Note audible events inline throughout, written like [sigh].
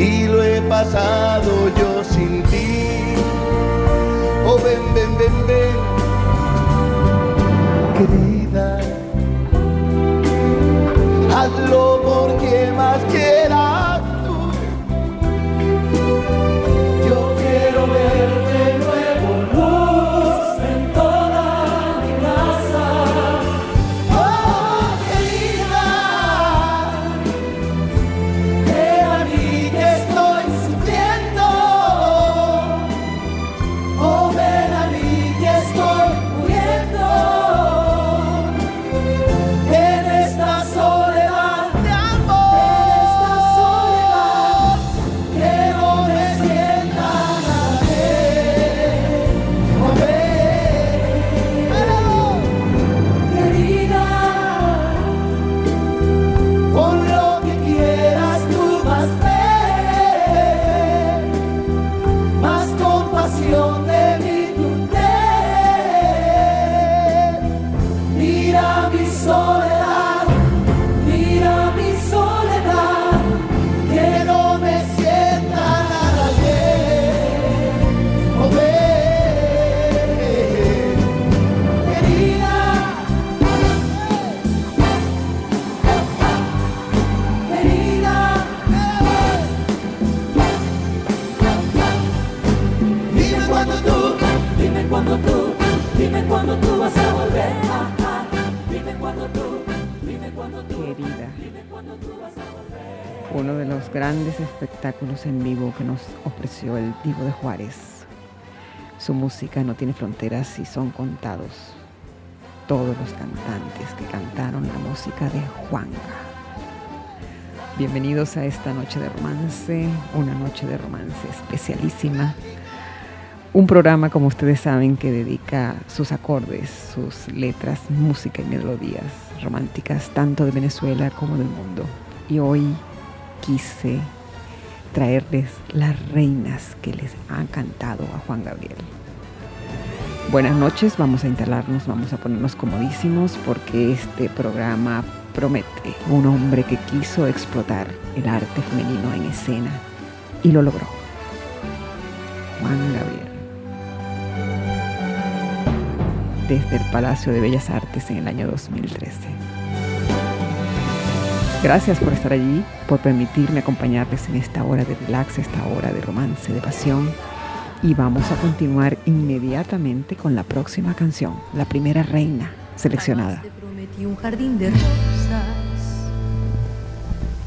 y lo he pasado yo sin ti. Oh, ven, ven, ven, ven, querida, hazlo porque más quieras. Vivo que nos ofreció el Divo de Juárez. Su música no tiene fronteras y son contados todos los cantantes que cantaron la música de Juanga. Bienvenidos a esta noche de romance, una noche de romance especialísima. Un programa, como ustedes saben, que dedica sus acordes, sus letras, música y melodías románticas, tanto de Venezuela como del mundo. Y hoy quise traerles las reinas que les han cantado a Juan Gabriel. Buenas noches, vamos a instalarnos, vamos a ponernos comodísimos porque este programa promete un hombre que quiso explotar el arte femenino en escena y lo logró. Juan Gabriel. Desde el Palacio de Bellas Artes en el año 2013. Gracias por estar allí, por permitirme acompañarles en esta hora de relax, esta hora de romance, de pasión. Y vamos a continuar inmediatamente con la próxima canción, la primera reina seleccionada. Te prometí un jardín de rosas.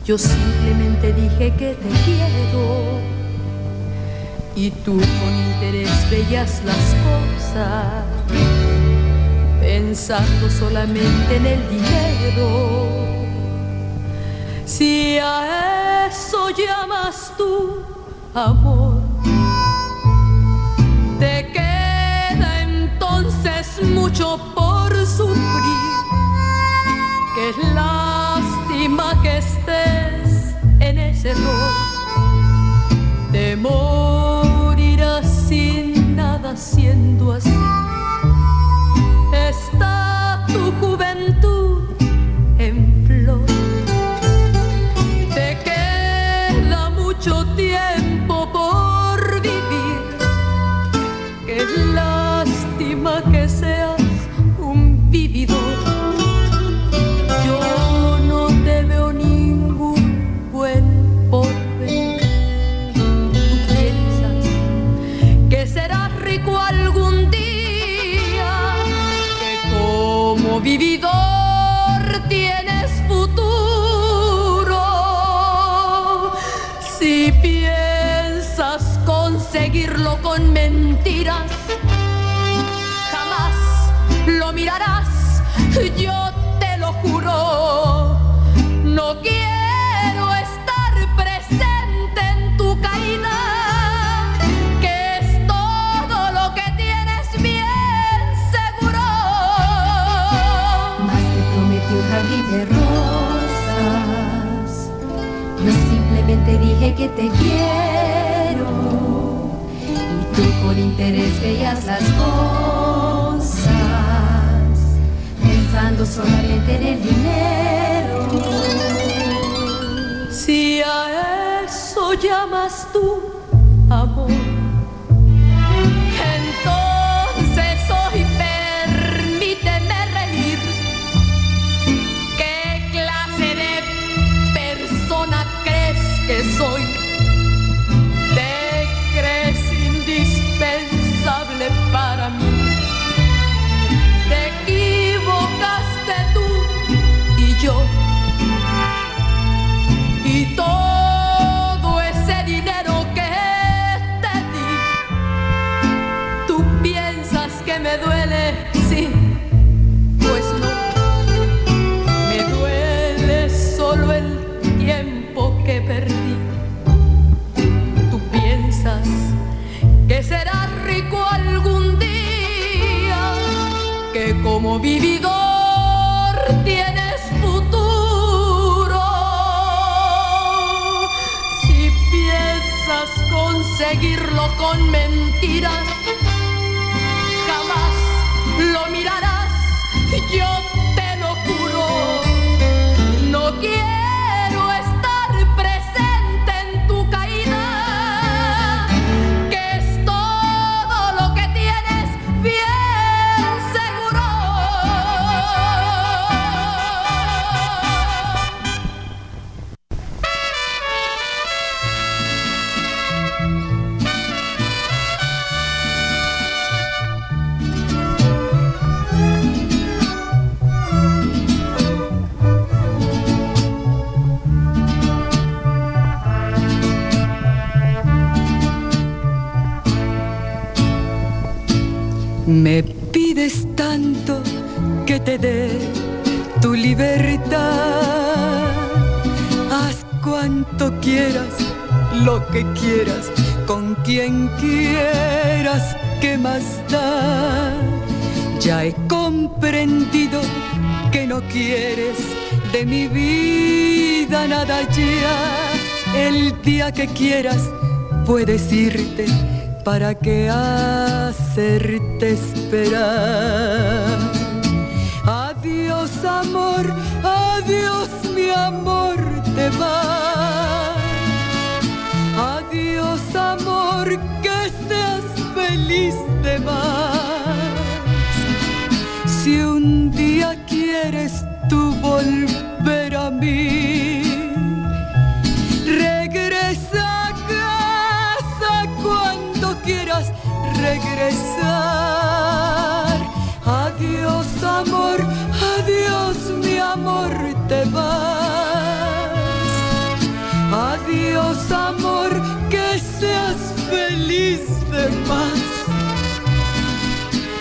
Yo simplemente dije que te quiero. y tú con interés veías las cosas, pensando solamente en el dinero. Si a eso llamas tú amor, te queda entonces mucho por sufrir. Qué lástima que estés en ese error. Temor siendo así. Está tu juventud en flor. Jamás lo mirarás, yo te lo juro. No quiero estar presente en tu caída, que es todo lo que tienes bien seguro. Más te prometí un jardín de rosas. Yo simplemente dije que te quiero. Con interés veías las cosas. Pensando solamente en el dinero. Si a eso llamas tú conseguirlo con mentiras, quien quieras, ¿qué más da? Ya he comprendido que no quieres de mi vida nada ya. El día que quieras puedes irte para que hacerte esperar. Adiós amor, adiós mi amor, te vas. Que seas feliz te vas. Si un día quieres tú volver a mí, regresa a casa cuando quieras regresar. Adiós amor, adiós mi amor, te vas. Adiós amor,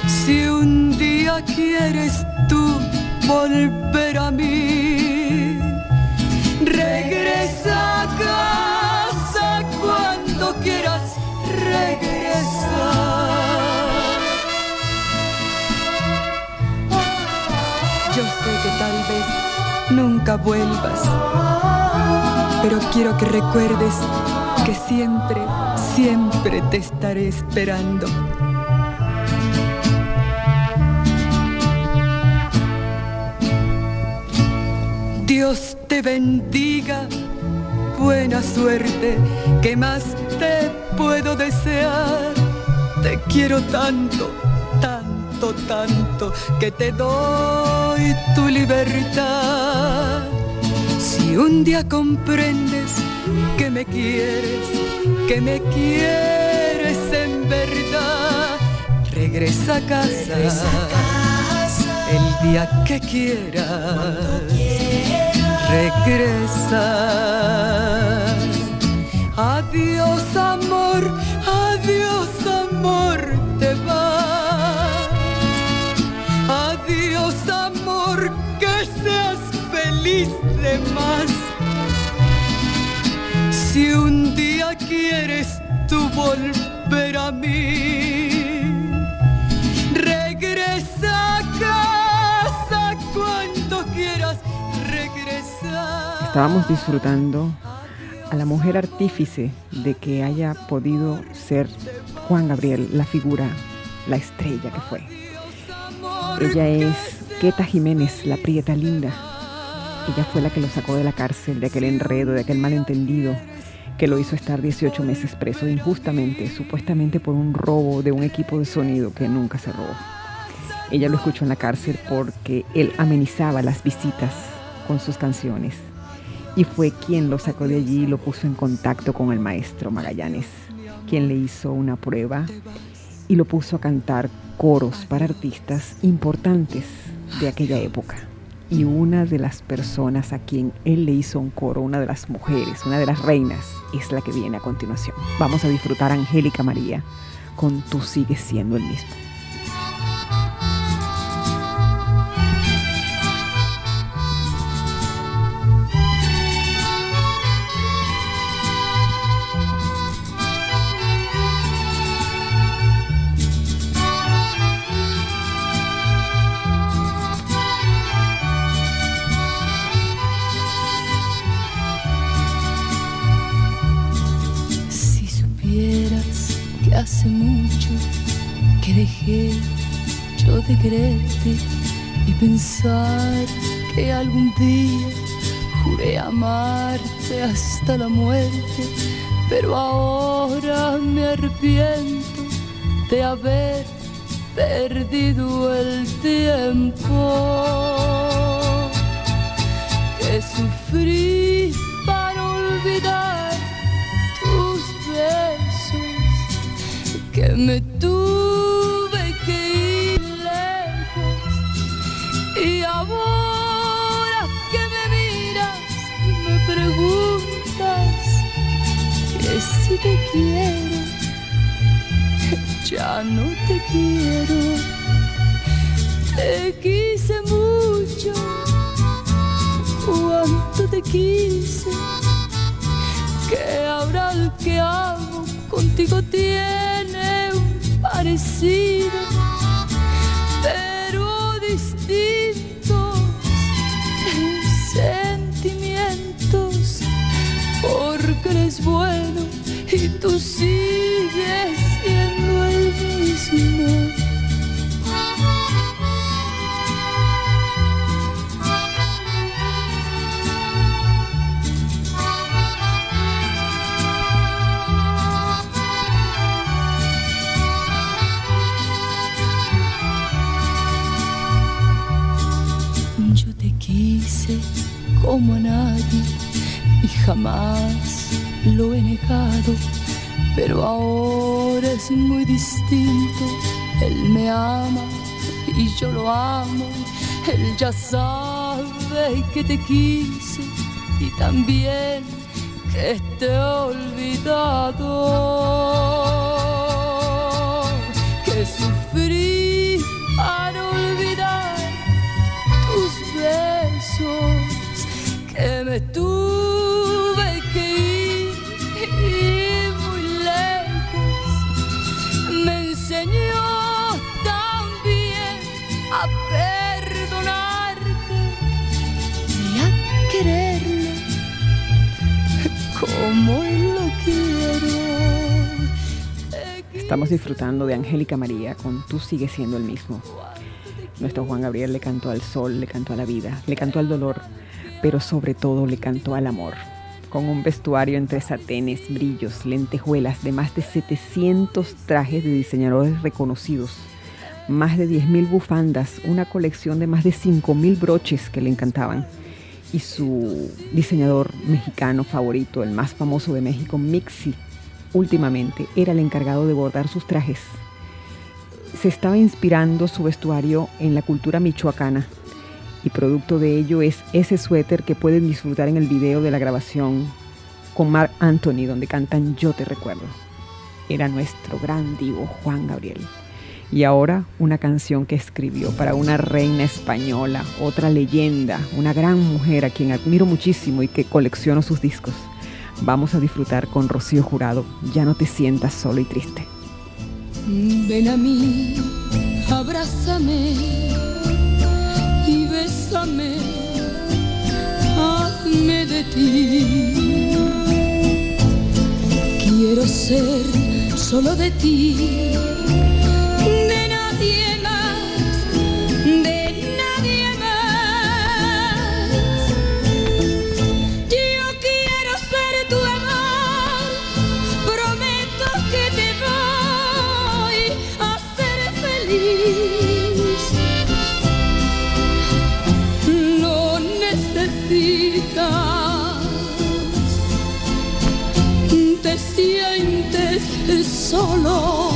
Si un día quieres tú volver a mí, regresa a casa cuando quieras regresar. Yo sé que tal vez nunca vuelvas, pero quiero que recuerdes que siempre, siempre te estaré esperando. Dios te bendiga, buena suerte, ¿qué más te puedo desear? Te quiero tanto, tanto, tanto, que te doy tu libertad. Si un día comprendes me quieres, que me quieres en verdad, regresa a casa. El día que quieras, regresa. Adiós amor, adiós amor, te vas. Adiós amor, que seas feliz de más. Si un día quieres tú volver a mí, regresa a casa cuando quieras regresar. Estábamos disfrutando a la mujer artífice de que haya podido ser Juan Gabriel la figura, la estrella que fue. Ella es Queta Jiménez, la prieta linda. Ella fue la que lo sacó de la cárcel, de aquel enredo, de aquel malentendido que lo hizo estar 18 meses preso injustamente, supuestamente por un robo de un equipo de sonido que nunca se robó. Ella lo escuchó en la cárcel porque él amenizaba las visitas con sus canciones y fue quien lo sacó de allí y lo puso en contacto con el maestro Magallanes, quien le hizo una prueba y lo puso a cantar coros para artistas importantes de aquella época. Y una de las personas a quien él le hizo un coro, una de las mujeres, una de las reinas, es la que viene a continuación. Vamos a disfrutar Angélica María con Tú sigues siendo el mismo. De quererte y pensar que algún día juré amarte hasta la muerte, pero ahora me arrepiento de haber perdido el tiempo. Que sufrí para olvidar tus besos, que me tuve te quiero, [laughs] ya no te quiero, te quise mucho. Cuánto te quise, que ahora el que hago contigo tiene un parecido, pero distintos sentimientos, porque eres bueno y tú sigues siendo el mismo. Yo te quise como a nadie y jamás lo he negado, pero ahora es muy distinto. Él me ama y yo lo amo. Él ya sabe que te quise y también que te he olvidado. que sufrí para olvidar tus besos, que me Estamos disfrutando de Angélica María con Tú sigues siendo el mismo. Nuestro Juan Gabriel le cantó al sol, le cantó a la vida, le cantó al dolor, pero sobre todo le cantó al amor. Con un vestuario entre satenes, brillos, lentejuelas de más de 700 trajes de diseñadores reconocidos, más de 10.000 bufandas, una colección de más de 5.000 broches que le encantaban. Y su diseñador mexicano favorito, el más famoso de México, Mixi, últimamente era el encargado de bordar sus trajes. Se estaba inspirando su vestuario en la cultura michoacana y producto de ello es ese suéter que pueden disfrutar en el video de la grabación con Mark Anthony donde cantan Yo te recuerdo. Era nuestro gran divo Juan Gabriel. Y ahora una canción que escribió para una reina española, otra leyenda, una gran mujer a quien admiro muchísimo y que colecciono sus discos. Vamos a disfrutar con Rocío Jurado. Ya no te sientas solo y triste. Ven a mí, abrázame y bésame, hazme de ti. Quiero ser solo de ti, de nadie más. Yo quiero ser tu amor, prometo que te voy a hacer feliz. No necesitas, te sientes solo.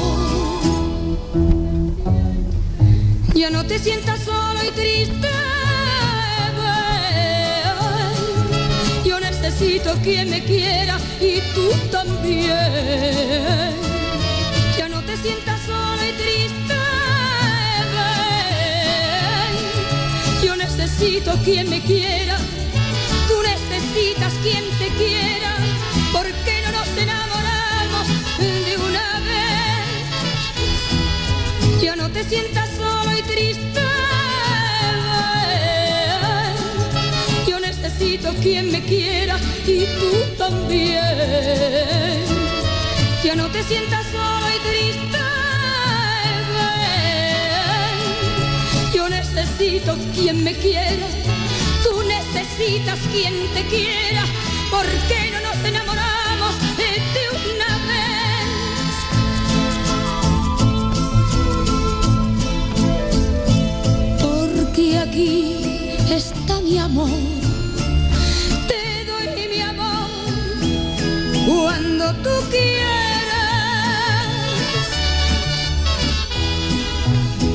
Te sientas solo y triste. Yo necesito quien me quiera y tú también. Ya no te sientas solo y triste. Yo necesito quien me quiera. Tú necesitas quien te quiera. ¿Por qué no nos enamoramos de una vez? Ya no te sientas y triste. ven. Yo necesito quien me quiera y tú también. Ya no te sientas solo y triste. Yo necesito quien me quiera. Tú necesitas quien te quiera. ¿Por qué no porque aquí está mi amor. Te doy mi amor cuando tú quieras.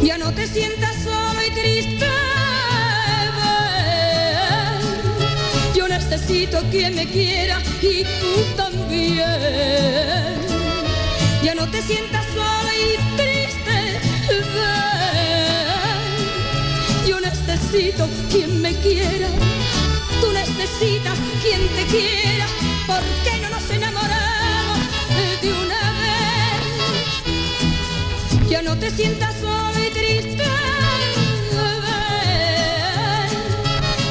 Ya no te sientas solo y triste. Yo necesito quien me quiera y tú también. Ya no te sientas sola y triste. Necesito quien me quiera. Tú necesitas quien te quiera. ¿Por qué no nos enamoramos de una vez? Ya no te sientas sola y triste.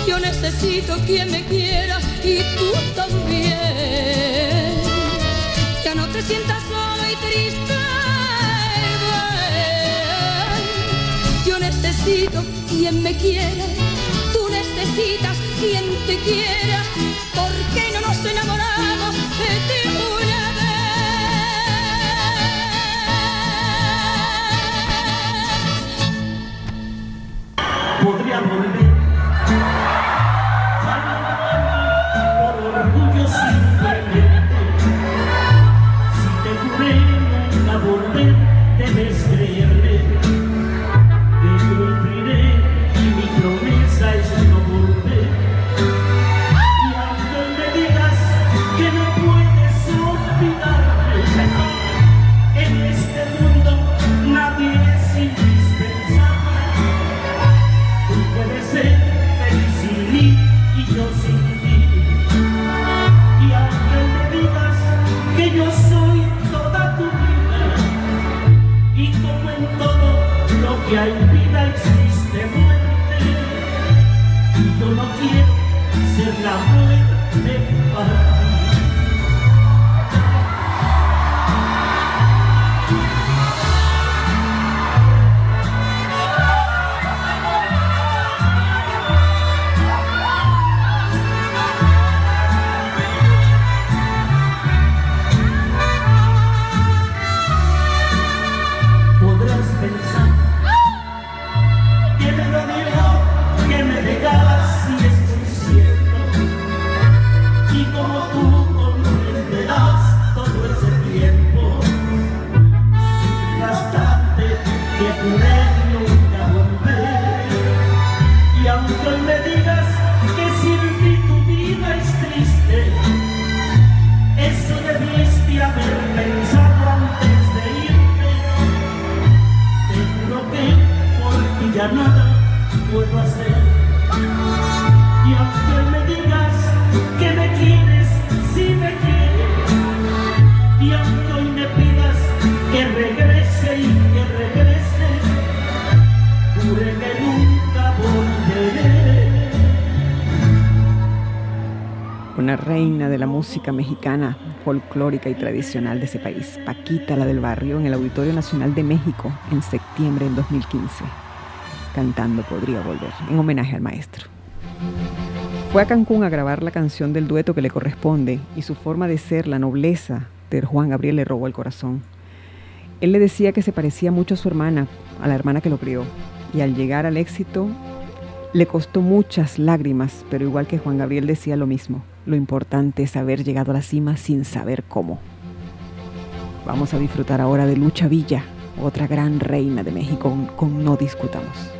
Yo necesito quien me quiera y tú también. Ya no te sientas solo y triste. Necesito quien me quiera. Tú necesitas quien te quiera. ¿Por qué no nos enamoramos música mexicana folclórica y tradicional de ese país, Paquita, la del barrio, en el Auditorio Nacional de México en septiembre del 2015, cantando Podría Volver, en homenaje al maestro. Fue a Cancún a grabar la canción del dueto que le corresponde y su forma de ser, la nobleza de Juan Gabriel le robó el corazón. Él le decía que se parecía mucho a su hermana, a la hermana que lo crió, y al llegar al éxito le costó muchas lágrimas, pero igual que Juan Gabriel decía lo mismo. Lo importante es haber llegado a la cima sin saber cómo. Vamos a disfrutar ahora de Lucha Villa, otra gran reina de México con No Discutamos.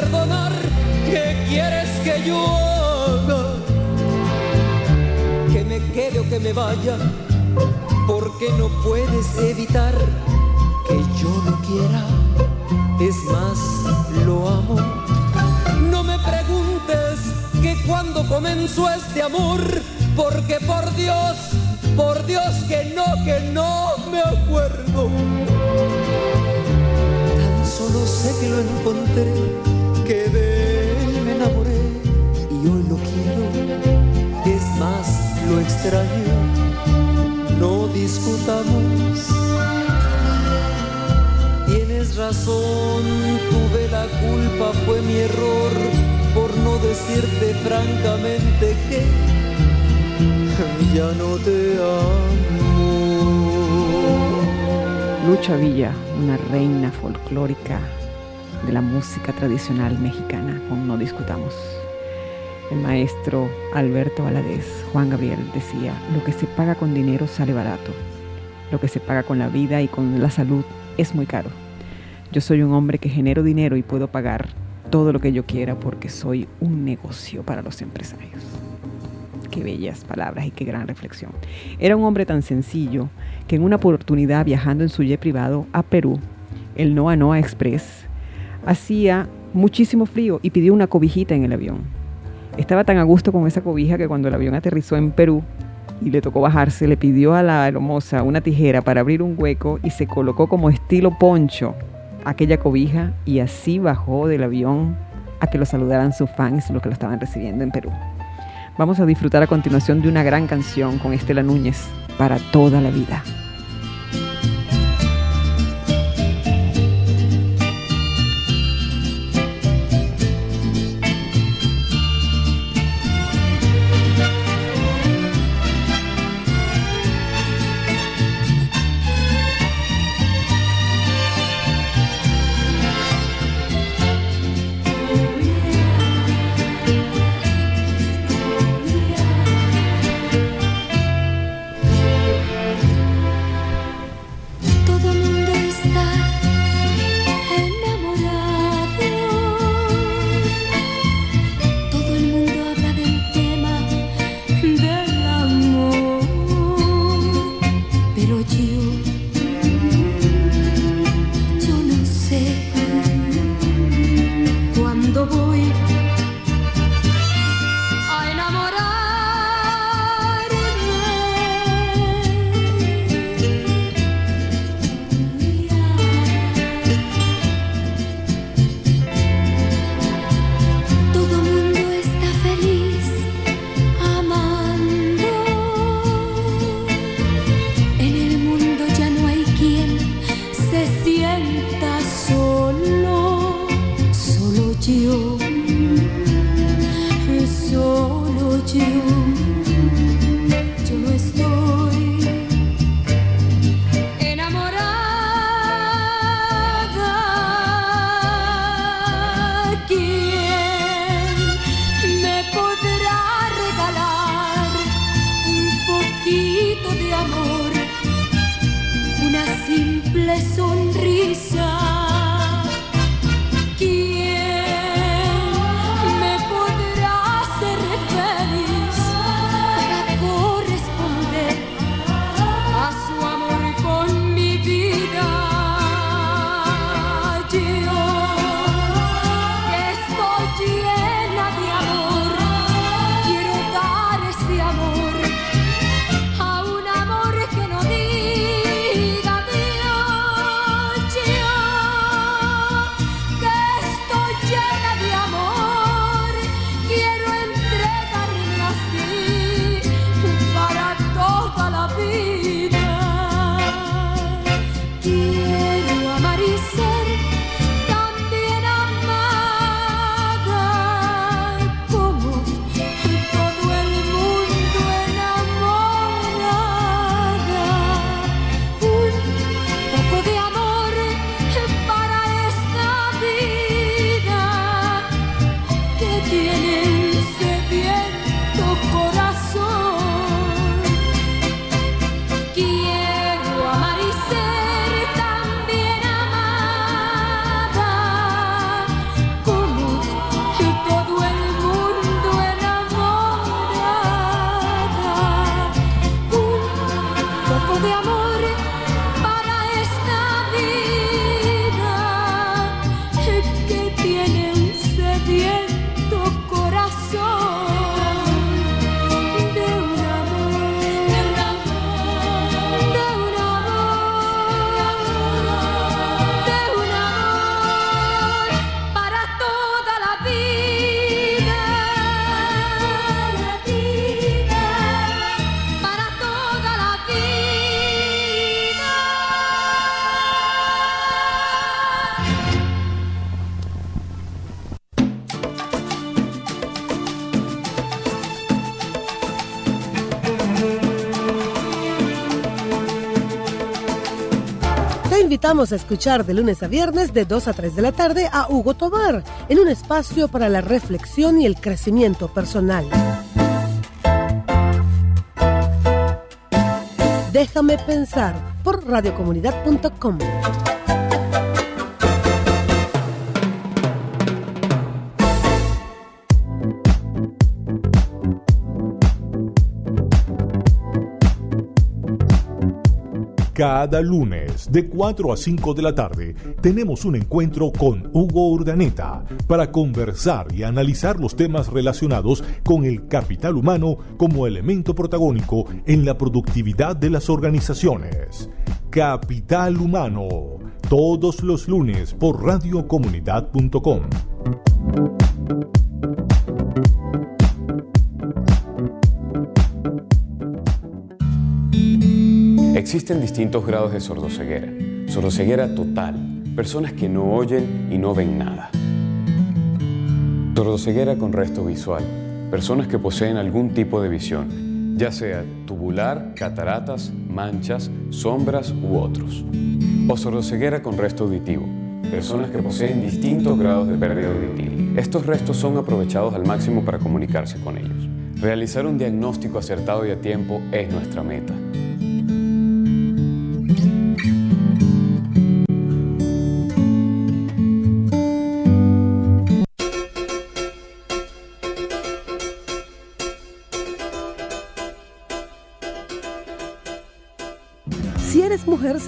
perdonar, ¿qué quieres que yo haga? Que me quede o que me vaya, porque no puedes evitar que yo lo quiera. Es más, lo amo. No me preguntes que cuando comenzó este amor, porque por Dios, por Dios que no, que no me acuerdo solo sé que lo encontré, que de él me enamoré y hoy lo quiero. Es más, lo extraño, no discutamos. Tienes razón, tuve la culpa, fue mi error por no decirte francamente que [laughs] ya no te amo. Lucha Villa, una reina folclórica de la música tradicional mexicana, con No Discutamos. El maestro Alberto Valadez, Juan Gabriel, decía, lo que se paga con dinero sale barato, lo que se paga con la vida y con la salud es muy caro. Yo soy un hombre que genero dinero y puedo pagar todo lo que yo quiera porque soy un negocio para los empresarios. Qué bellas palabras y qué gran reflexión. Era un hombre tan sencillo que en una oportunidad viajando en su jet privado a Perú, el Noa Noa Express, hacía muchísimo frío y pidió una cobijita en el avión. Estaba tan a gusto con esa cobija que cuando el avión aterrizó en Perú y le tocó bajarse, le pidió a la hermosa una tijera para abrir un hueco y se colocó como estilo poncho aquella cobija y así bajó del avión a que lo saludaran sus fans, los que lo estaban recibiendo en Perú. Vamos a disfrutar a continuación de una gran canción con Estela Núñez para toda la vida. Invitamos a escuchar de lunes a viernes de 2 a 3 de la tarde a Hugo Tobar en un espacio para la reflexión y el crecimiento personal. Déjame pensar por radiocomunidad.com. Cada lunes de 4 a 5 de la tarde tenemos un encuentro con Hugo Urdaneta para conversar y analizar los temas relacionados con el capital humano como elemento protagónico en la productividad de las organizaciones. Capital Humano, todos los lunes por radiocomunidad.com. Existen distintos grados de sordoceguera. Sordoceguera total, personas que no oyen y no ven nada. Sordoceguera con resto visual, personas que poseen algún tipo de visión, ya sea tubular, cataratas, manchas, sombras u otros. O sordoceguera con resto auditivo, personas que poseen distintos grados de pérdida auditiva. Estos restos son aprovechados al máximo para comunicarse con ellos. Realizar un diagnóstico acertado y a tiempo es nuestra meta.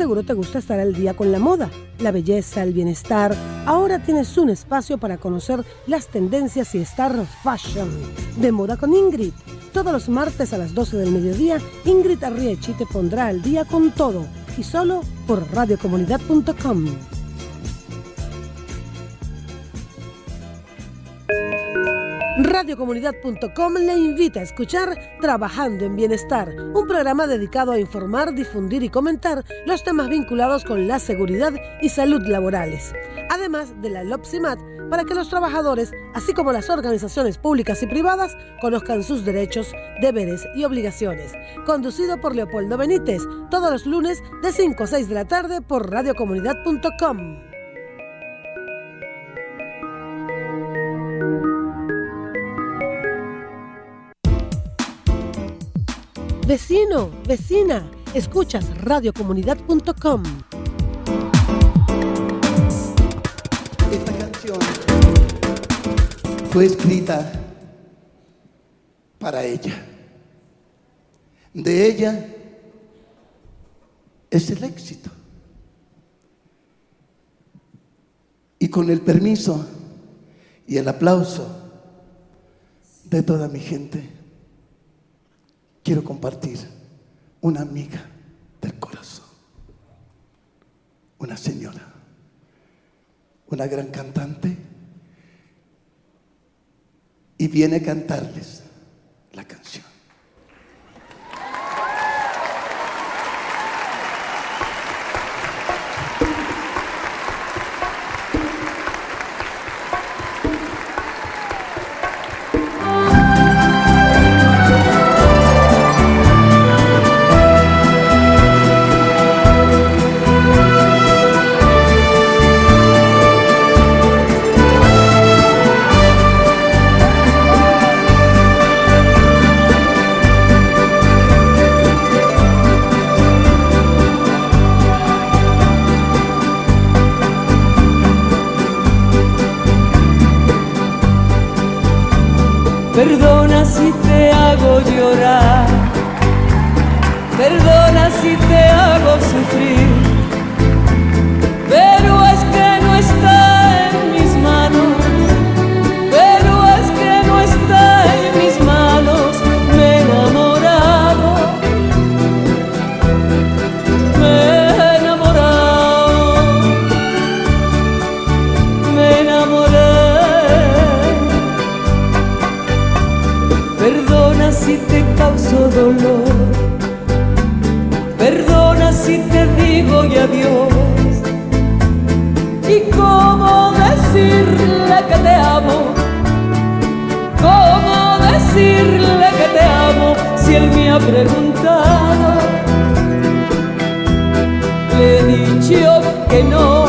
Seguro te gusta estar al día con la moda, la belleza, el bienestar. Ahora tienes un espacio para conocer las tendencias y estar fashion. De moda con Ingrid. Todos los martes a las 12 del mediodía, Ingrid Arriechi te pondrá al día con todo y solo por radiocomunidad.com. Radiocomunidad.com le invita a escuchar Trabajando en Bienestar, un programa dedicado a informar, difundir y comentar los temas vinculados con la seguridad y salud laborales, además de la LOPSIMAT, para que los trabajadores, así como las organizaciones públicas y privadas, conozcan sus derechos, deberes y obligaciones. Conducido por Leopoldo Benítez, todos los lunes de 5 a 6 de la tarde por radiocomunidad.com. Vecino, vecina, escuchas radiocomunidad.com. Esta canción fue escrita para ella. De ella es el éxito. Y con el permiso y el aplauso de toda mi gente quiero compartir una amiga del corazón, una señora, una gran cantante, y viene a cantarles si él me ha preguntado, le he dicho que no.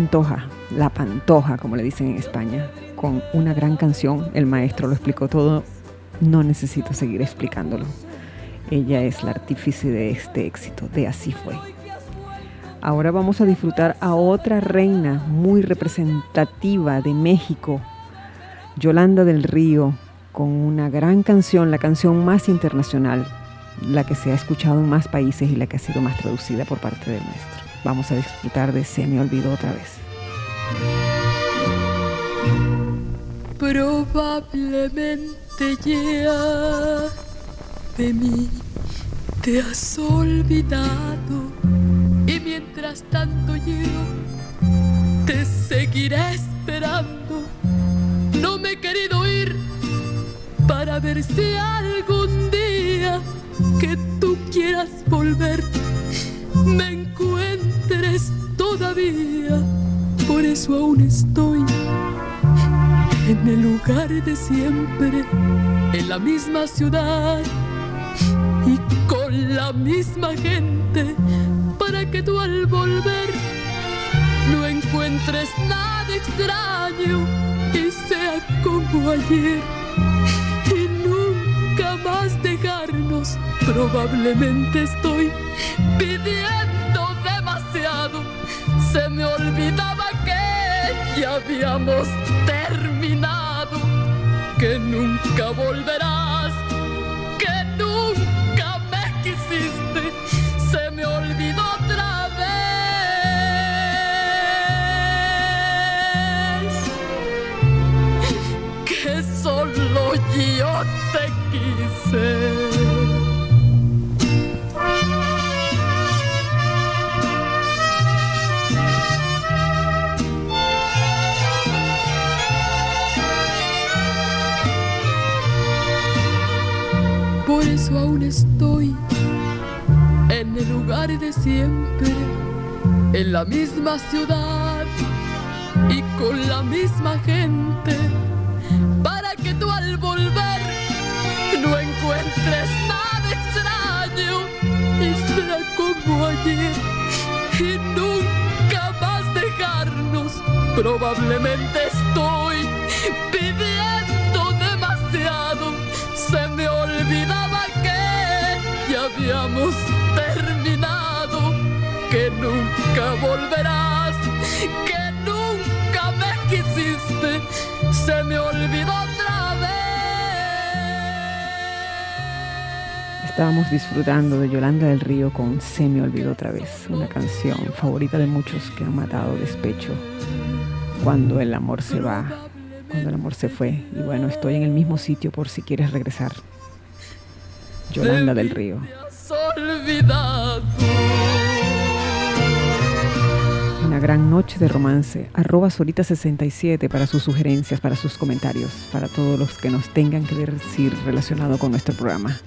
Pantoja, la Pantoja, como le dicen en España, con una gran canción. El maestro lo explicó todo, no necesito seguir explicándolo. Ella es la artífice de este éxito, de Así fue. Ahora vamos a disfrutar a otra reina muy representativa de México, Yolanda del Río, con una gran canción, la canción más internacional, la que se ha escuchado en más países y la que ha sido más traducida por parte del maestro. Vamos a disfrutar de Se me olvidó otra vez. Probablemente ya de mí te has olvidado y mientras tanto yo te seguiré esperando. No me he querido ir para ver si algún día que tú quieras volver me encuentres todavía. Por eso aún estoy en el lugar de siempre, en la misma ciudad y con la misma gente, para que tú al volver no encuentres nada extraño y sea como ayer y nunca más dejarnos. Probablemente estoy pidiendo demasiado. Se me olvidaba que ya habíamos terminado, que nunca volverás, que nunca me quisiste. Se me olvidó otra vez que solo yo te quise. Eso aún estoy en el lugar de siempre, en la misma ciudad y con la misma gente, para que tú al volver no encuentres nada extraño y sea como ayer y nunca más dejarnos. Probablemente estoy habíamos terminado, que nunca volverás, que nunca me quisiste. Se me olvidó otra vez. Estábamos disfrutando de Yolanda del Río con Se me olvidó otra vez, una canción favorita de muchos que han matado despecho cuando el amor se va, cuando el amor se fue. Y bueno, estoy en el mismo sitio por si quieres regresar. Yolanda del Río. Olvidado. Una gran noche de romance. Arroba Solita67 para sus sugerencias, para sus comentarios, para todos los que nos tengan que decir relacionado con nuestro programa.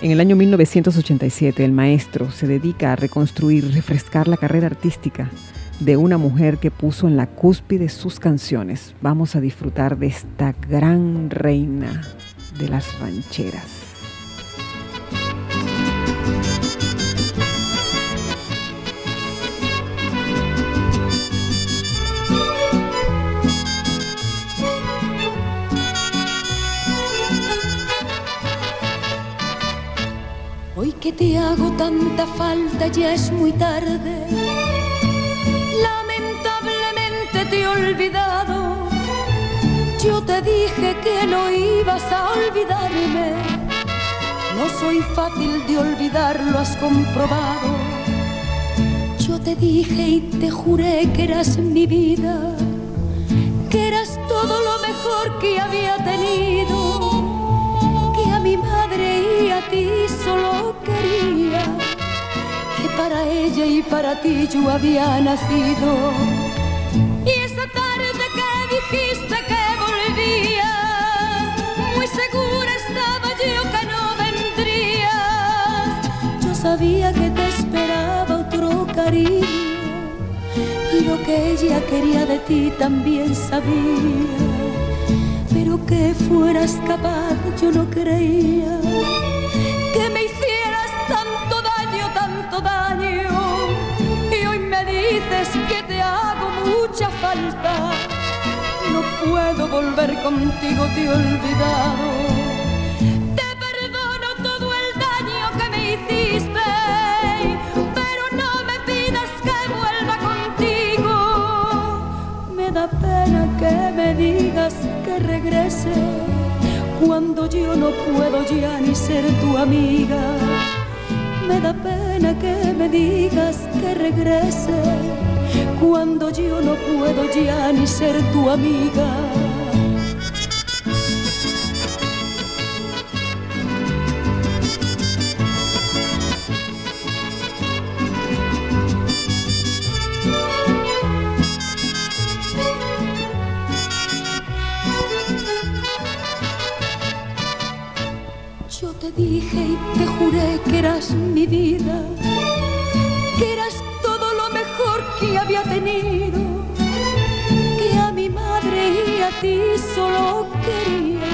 En el año 1987, el maestro se dedica a reconstruir refrescar la carrera artística de una mujer que puso en la cúspide sus canciones. Vamos a disfrutar de esta gran reina de las rancheras. Que te hago tanta falta ya es muy tarde. Lamentablemente te he olvidado. Yo te dije que no ibas a olvidarme. No soy fácil de olvidar, lo has comprobado. Yo te dije y te juré que eras mi vida, que eras todo lo mejor que había tenido, a mi madre y a ti solo quería, que para ella y para ti yo había nacido. Y esa tarde que dijiste que volvías, muy segura estaba yo que no vendrías. Yo sabía que te esperaba otro cariño y lo que ella quería de ti también sabía pero que fueras capaz yo no creía que me hicieras tanto daño, tanto daño. Y hoy me dices que te hago mucha falta. No puedo volver contigo, te he olvidado. Te perdono todo el daño que me hiciste. Pero no me pidas que vuelva contigo. Me da pena que me digas regrese cuando yo no puedo ya ni ser tu amiga. Me da pena que me digas que regrese cuando yo no puedo ya ni ser tu amiga. Dije y te juré que eras mi vida, que eras todo lo mejor que había tenido, que a mi madre y a ti solo quería,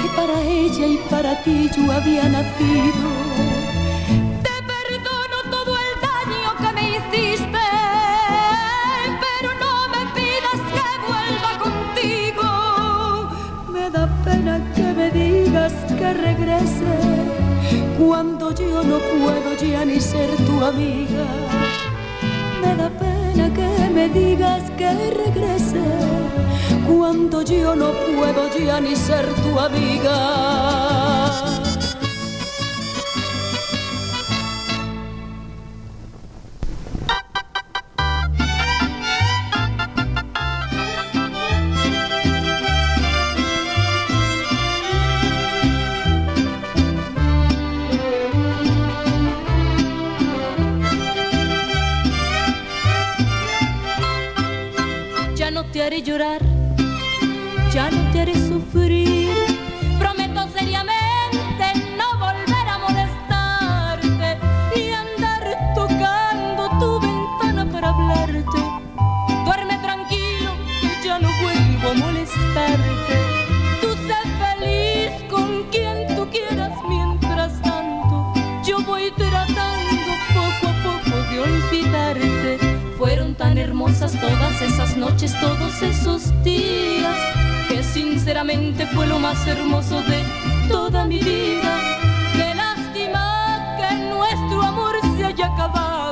que para ella y para ti yo había nacido. Que regrese cuando yo no puedo ya ni ser tu amiga. Me da pena que me digas que regrese cuando yo no puedo ya ni ser tu amiga. Hermosas todas esas noches, todos esos días, que sinceramente fue lo más hermoso de toda mi vida. Qué lástima que nuestro amor se haya acabado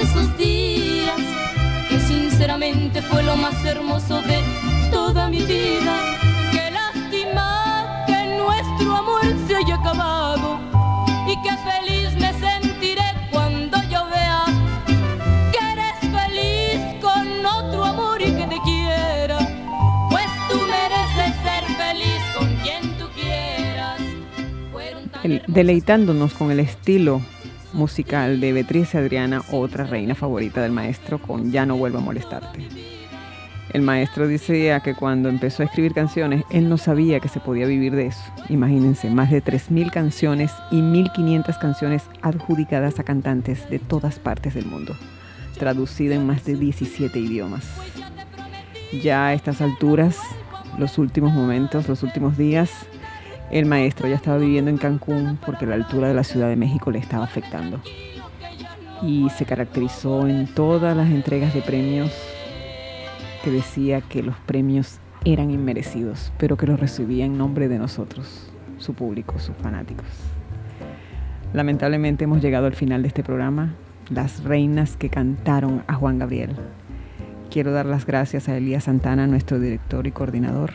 esos días, que sinceramente fue lo más hermoso de toda mi vida. Qué lástima que nuestro amor se haya acabado y qué feliz me sentiré cuando yo vea que eres feliz con otro amor y que te quiera. Pues tú mereces ser feliz con quien tú quieras. Fueron tan El- deleitándonos con el estilo musical de Beatriz Adriana, otra reina favorita del maestro, con Ya no vuelvo a molestarte. El maestro decía que cuando empezó a escribir canciones, él no sabía que se podía vivir de eso. Imagínense, más de 3.000 canciones y 1.500 canciones adjudicadas a cantantes de todas partes del mundo, traducida en más de 17 idiomas. Ya a estas alturas, los últimos momentos, los últimos días, el maestro ya estaba viviendo en Cancún porque la altura de la Ciudad de México le estaba afectando. Y se caracterizó en todas las entregas de premios que decía que los premios eran inmerecidos, pero que los recibía en nombre de nosotros, su público, sus fanáticos. Lamentablemente hemos llegado al final de este programa, las reinas que cantaron a Juan Gabriel. Quiero dar las gracias a Elías Santana, nuestro director y coordinador,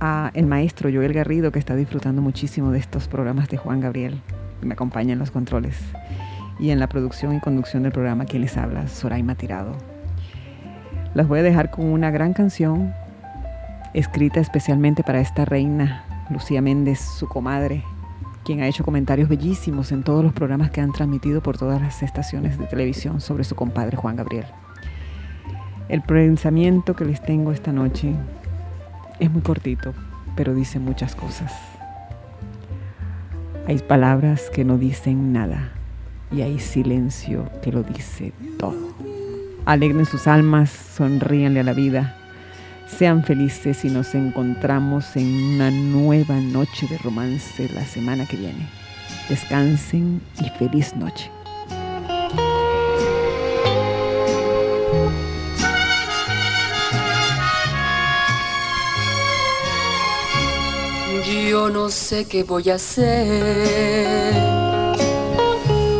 a el maestro Joel Garrido, que está disfrutando muchísimo de estos programas de Juan Gabriel, que me acompaña en los controles, y en la producción y conducción del programa, quien les habla, Soraima Tirado. Las voy a dejar con una gran canción, escrita especialmente para esta reina, Lucía Méndez, su comadre, quien ha hecho comentarios bellísimos en todos los programas que han transmitido por todas las estaciones de televisión sobre su compadre Juan Gabriel. El pensamiento que les tengo esta noche es muy cortito, pero dice muchas cosas. Hay palabras que no dicen nada y hay silencio que lo dice todo. Alegren sus almas, sonríenle a la vida sean felices y nos encontramos en una nueva noche de romance la semana que viene. Descansen y feliz noche. Yo no sé qué voy a hacer.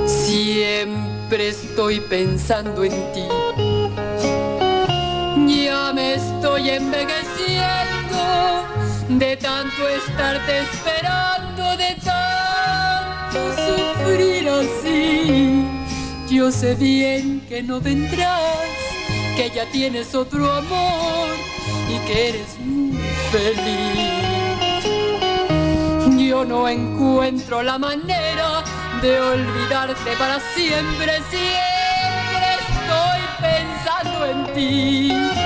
Siempre estoy pensando en ti estoy envejeciendo de tanto estarte esperando, de tanto sufrir así. Yo sé bien que no vendrás, que ya tienes otro amor y que eres muy feliz. Yo no encuentro la manera de olvidarte para siempre, siempre estoy pensando en ti